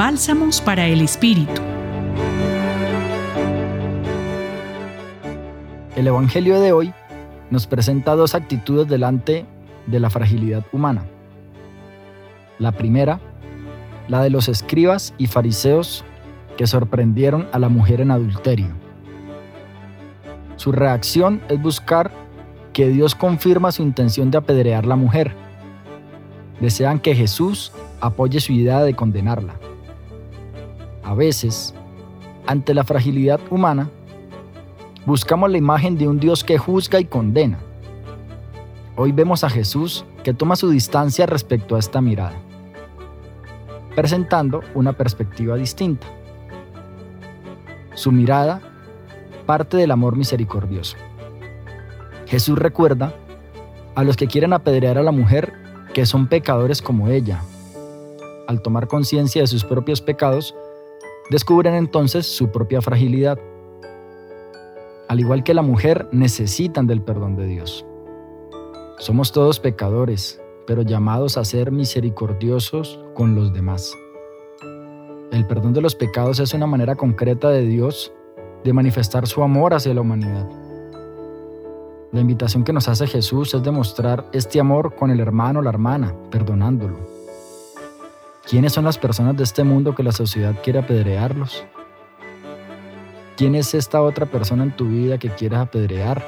Bálsamos para el Espíritu. El Evangelio de hoy nos presenta dos actitudes delante de la fragilidad humana. La primera, la de los escribas y fariseos que sorprendieron a la mujer en adulterio. Su reacción es buscar que Dios confirma su intención de apedrear a la mujer. Desean que Jesús apoye su idea de condenarla. A veces, ante la fragilidad humana, buscamos la imagen de un Dios que juzga y condena. Hoy vemos a Jesús que toma su distancia respecto a esta mirada, presentando una perspectiva distinta. Su mirada parte del amor misericordioso. Jesús recuerda a los que quieren apedrear a la mujer que son pecadores como ella. Al tomar conciencia de sus propios pecados, descubren entonces su propia fragilidad. Al igual que la mujer, necesitan del perdón de Dios. Somos todos pecadores, pero llamados a ser misericordiosos con los demás. El perdón de los pecados es una manera concreta de Dios de manifestar su amor hacia la humanidad. La invitación que nos hace Jesús es demostrar este amor con el hermano o la hermana, perdonándolo. ¿Quiénes son las personas de este mundo que la sociedad quiere apedrearlos? ¿Quién es esta otra persona en tu vida que quieres apedrear?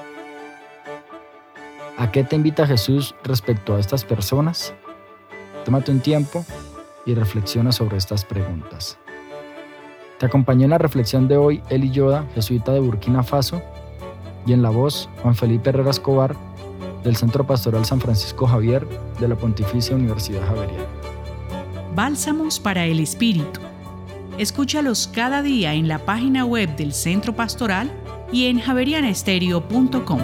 ¿A qué te invita Jesús respecto a estas personas? Tómate un tiempo y reflexiona sobre estas preguntas. Te acompañó en la reflexión de hoy Eli Yoda, jesuita de Burkina Faso, y en la voz Juan Felipe Herrera Escobar del Centro Pastoral San Francisco Javier de la Pontificia Universidad Javeriana. Bálsamos para el Espíritu. Escúchalos cada día en la página web del Centro Pastoral y en javerianestereo.com.